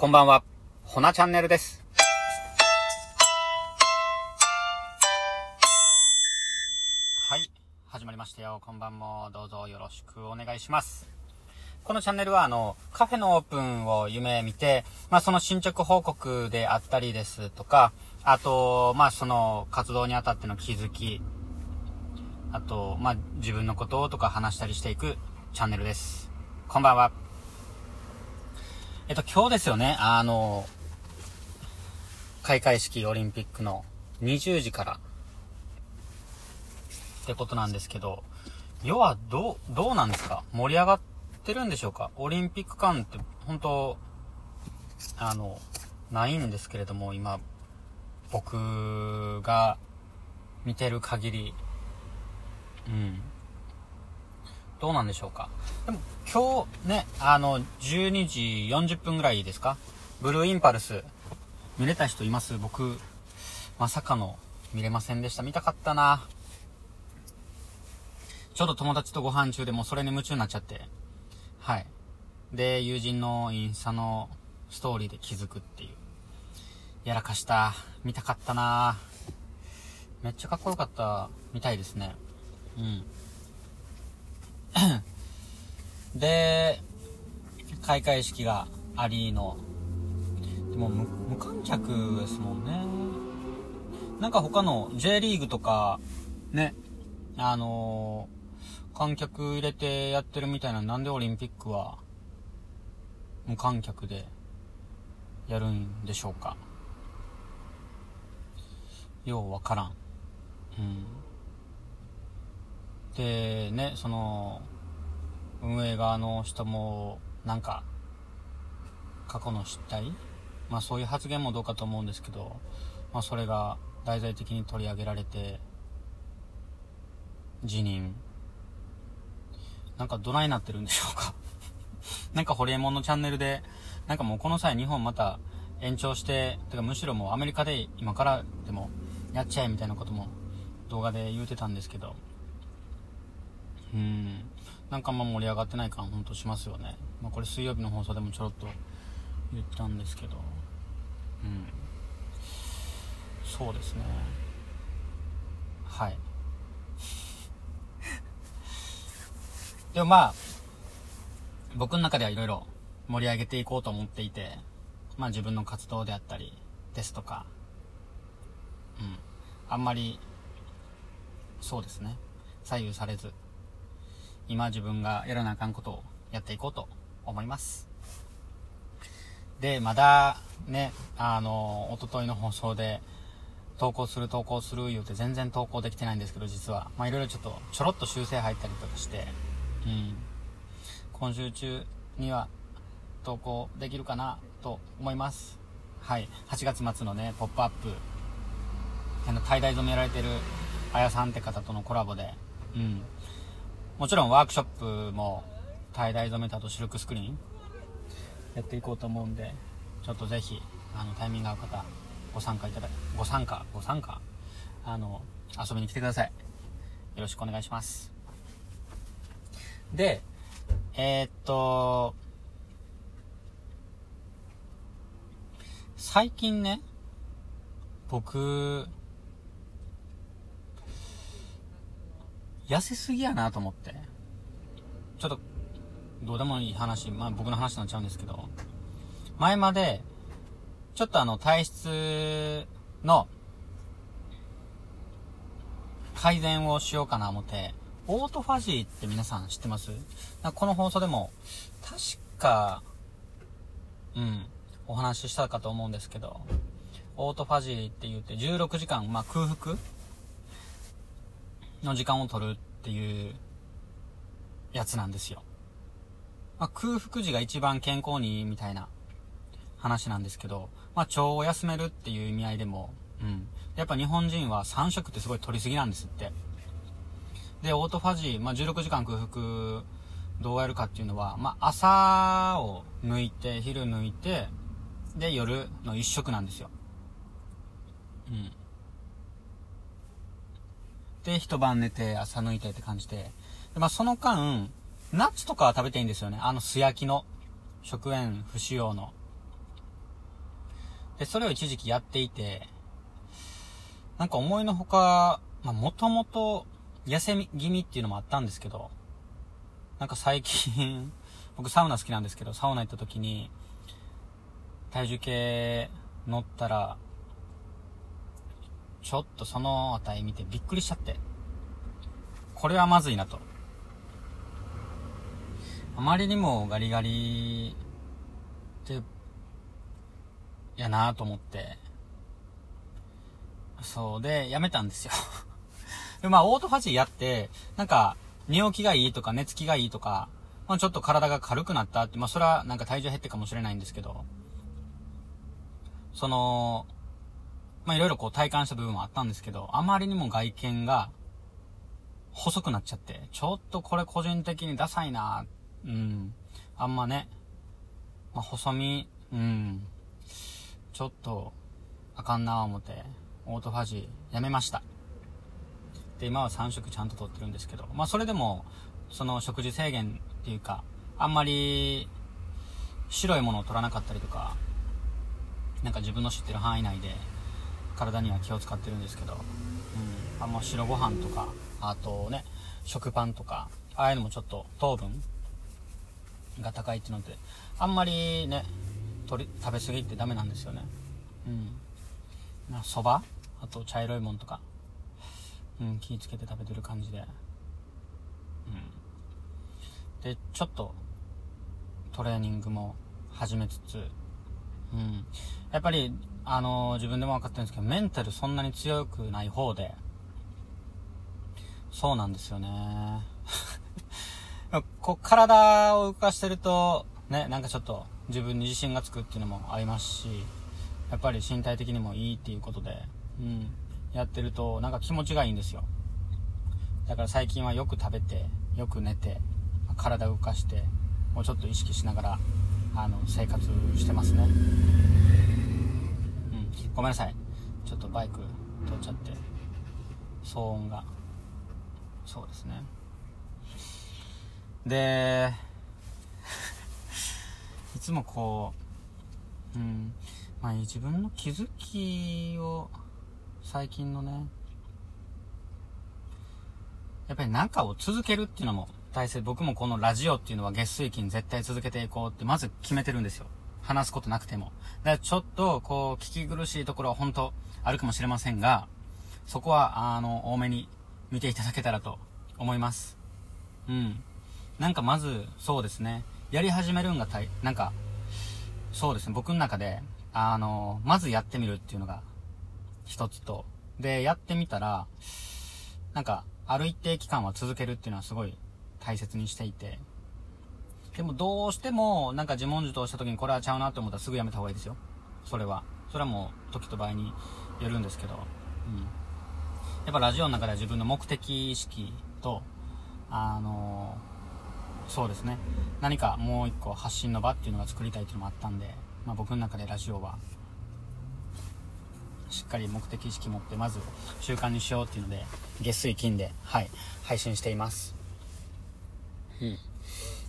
こんばんは、ほなチャンネルです。はい、始まりましたよ。こんばんもどうぞよろしくお願いします。このチャンネルは、あの、カフェのオープンを夢見て、まあ、その進捗報告であったりですとか、あと、まあ、その活動にあたっての気づき、あと、まあ、自分のこととか話したりしていくチャンネルです。こんばんは。えっと、今日ですよね、あの、開会式オリンピックの20時から。ってことなんですけど、要はどう、どうなんですか？盛り上がってるんでしょうか？オリンピック感って本当、あの、ないんですけれども、今、僕が見てる限り、うん。どうなんでしょうか？でも今日ね、あの、12時40分ぐらいですか？ブルーインパルス、見れた人います？僕、まさかの見れませんでした。見たかったな。ちょうど友達とご飯中でもうそれに夢中になっちゃって。はい。で、友人のインスタのストーリーで気づくっていう。やらかした。見たかったなめっちゃかっこよかったみたいですね。うん。で、開会式がありの、でも無無観客ですもんね。なんか他の J リーグとか、ね、あのー観客入れてやってるみたいな、なんでオリンピックは無観客でやるんでしょうか。ようわからん。うん。で、ね、その、運営側の人も、なんか、過去の失態？まあそういう発言もどうかと思うんですけど、まあそれが題材的に取り上げられて、辞任。なんかどないなってるんでしょうか？なんかホリエモンのチャンネルで、なんかもうこの際日本また延長して、てかむしろもうアメリカで今からでもやっちゃえみたいなことも動画で言うてたんですけど、うん。なんかあんま盛り上がってない感ほんとしますよね。まあこれ水曜日の放送でもちょろっと言ったんですけど、うん。そうですね。はい。でもまあ、僕の中ではいろいろ盛り上げていこうと思っていて、まあ自分の活動であったりですとか、うん。あんまり、そうですね。左右されず、今自分がやらなあかんことをやっていこうと思います。で、まだね、あの、おとといの放送で、投稿する投稿する言うて全然投稿できてないんですけど、実は。まあいろいろちょっと、ちょろっと修正入ったりとかして、うん。今週中には投稿できるかなと思います。はい。8月末のね、ポップアップ、あの、tie-dye 染められてるあやさんって方とのコラボで、うん。もちろんワークショップも、滞在染めたとシルクスクリーン、やっていこうと思うんで、ちょっとぜひ、あの、タイミング合う方、ご参加いただ、ご参加、ご参加、あの、遊びに来てください。よろしくお願いします。で、えー、っと、最近ね、僕、痩せすぎやなと思って。ちょっと、どうでもいい話、まあ僕の話になっちゃうんですけど、前まで、ちょっとあの体質の改善をしようかな思って、オートファジーって皆さん知ってます？この放送でも、確か、うん、お話ししたかと思うんですけど、オートファジーって言って16時間、まあ空腹の時間を取るっていうやつなんですよ。まあ、空腹時が一番健康にいいみたいな話なんですけど、まあ、腸を休めるっていう意味合いでも、うん。やっぱ日本人は3食ってすごい取りすぎなんですって。で、オートファジー、まあ、16時間空腹どうやるかっていうのは、まあ、朝を抜いて、昼抜いて、で、夜の1食なんですよ。うん。で、一晩寝て、朝抜いてって感じで。でまあ、その間、ナッツとかは食べていいんですよね。あの、素焼きの、食塩不使用ので、それを一時期やっていて、なんか思いのほか、まあ、もともと痩せ気味っていうのもあったんですけど、なんか最近 僕サウナ好きなんですけど、サウナ行った時に、体重計乗ったら、ちょっとその値見てびっくりしちゃって。これはまずいなと。あまりにもガリガリって、やなと思って、そうで、やめたんですよ で、まあ、オートファジーやって、なんか、寝起きがいいとか、寝つきがいいとか、まあ、ちょっと体が軽くなったって、まあ、それはなんか体重減ってかもしれないんですけど、その、まあ、いろいろこう体感した部分もあったんですけど、あまりにも外見が細くなっちゃって、ちょっとこれ個人的にダサいなうん。あんまね、まあ、細身、うん。ちょっと、あかんな思って、オートファジーやめました。で、今は3食ちゃんととってるんですけど、まあそれでも、その食事制限っていうか、あんまり白いものを取らなかったりとか、なんか自分の知ってる範囲内で体には気を使ってるんですけど、うん、あんま白ご飯とか、あとね、食パンとか、ああいうのもちょっと糖分が高いっていうので、あんまりね、取り、食べ過ぎってダメなんですよね。うん。蕎麦あと茶色いもんとか、うん、気ぃつけて食べてる感じで。うん。で、ちょっと、トレーニングも始めつつ、うん。やっぱり、あのー、自分でも分かってるんですけど、メンタルそんなに強くない方で、そうなんですよね。こう、体を動かしてると、ね、なんかちょっと自分に自信がつくっていうのもありますし、やっぱり身体的にもいいっていうことで、うん、やってるとなんか気持ちがいいんですよ。だから最近はよく食べて、よく寝て、体を動かして、もうちょっと意識しながら、あの、生活してますね。ごめんなさい。ちょっとバイク通っちゃって、騒音が。そうですね。で、いつもこう、うん、まあ自分の気づきを、最近のね、やっぱり何かを続けるっていうのも大切。僕もこのラジオっていうのは月水金絶対続けていこうってまず決めてるんですよ。話すことなくても。だからちょっと、こう、聞き苦しいところは本当あるかもしれませんが、そこは、あの、多めに見ていただけたらと思います。うん。なんかまず、そうですね。やり始めるんがたい、なんか、そうですね。僕の中で、あの、まずやってみるっていうのが、一つと、で、やってみたら、なんか、ある一定期間は続けるっていうのはすごい大切にしていて、でもどうしても、なんか自問自答した時にこれはちゃうなと思ったらすぐやめた方がいいですよ。それは。それはもう、時と場合によるんですけど、うん。やっぱラジオの中では自分の目的意識と、あのそうですね。何かもう一個発信の場っていうのが作りたいっていうのもあったんで、まあ、僕の中でラジオは、しっかり目的意識持って、まず習慣にしようっていうので、月水金で、はい、配信しています。うん。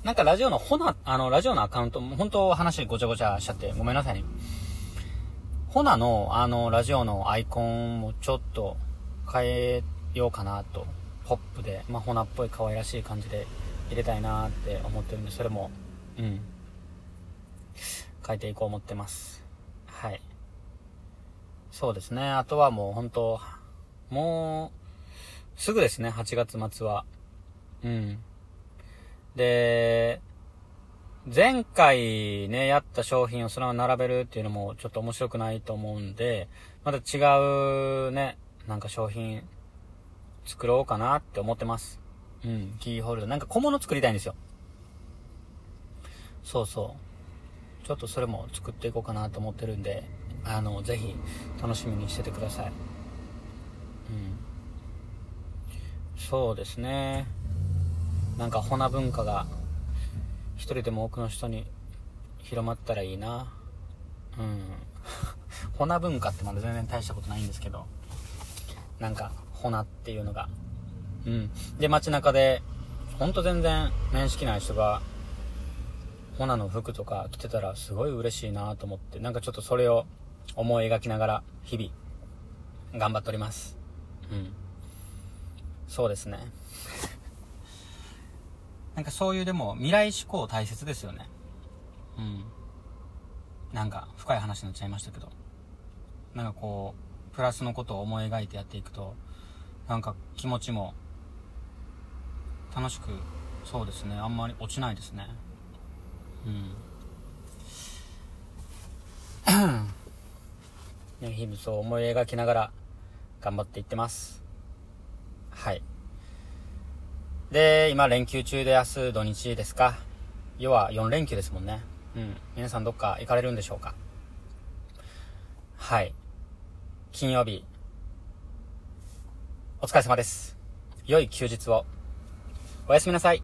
なんかラジオのほな、あの、ラジオのアカウント、も本当話ごちゃごちゃしちゃってごめんなさいね。ほなの、あの、ラジオのアイコンもちょっと変えようかなと。ポップで、まあ、ほなっぽい可愛らしい感じで入れたいなって思ってるんで、それも、うん、変えていこう思ってます。はい。そうですね。あとはもう本当もう、すぐですね、8月末は。うん。で、前回ね、やった商品をそのまま並べるっていうのもちょっと面白くないと思うんで、また違うね、なんか商品作ろうかなって思ってます。うん、キーホルダー。なんか小物作りたいんですよ。そうそう。ちょっとそれも作っていこうかなと思ってるんで、あの、ぜひ楽しみにしててください。うん。そうですね。なんか、ホナ文化が、一人でも多くの人に広まったらいいな。うん。ホナ文化ってまだ全然大したことないんですけど、なんか、ホナっていうのがうん。で、街中で、ほんと全然面識ない人が、ホナの服とか着てたらすごい嬉しいなと思って、なんかちょっとそれを思い描きながら日々頑張っておりますうんそうですねなんかそういうでも未来志向大切ですよね。うん。なんか深い話になっちゃいましたけど。なんかこうプラスのことを思い描いてやっていくとなんか気持ちも楽しくそうですね。あんまり落ちないですね。うん。ね、日々そう思い描きながら頑張っていってます。はい。で今連休中で明日土日ですか？要は4連休ですもんね。うん。皆さんどっか行かれるんでしょうか？はい。金曜日。お疲れ様です。良い休日を。おやすみなさい。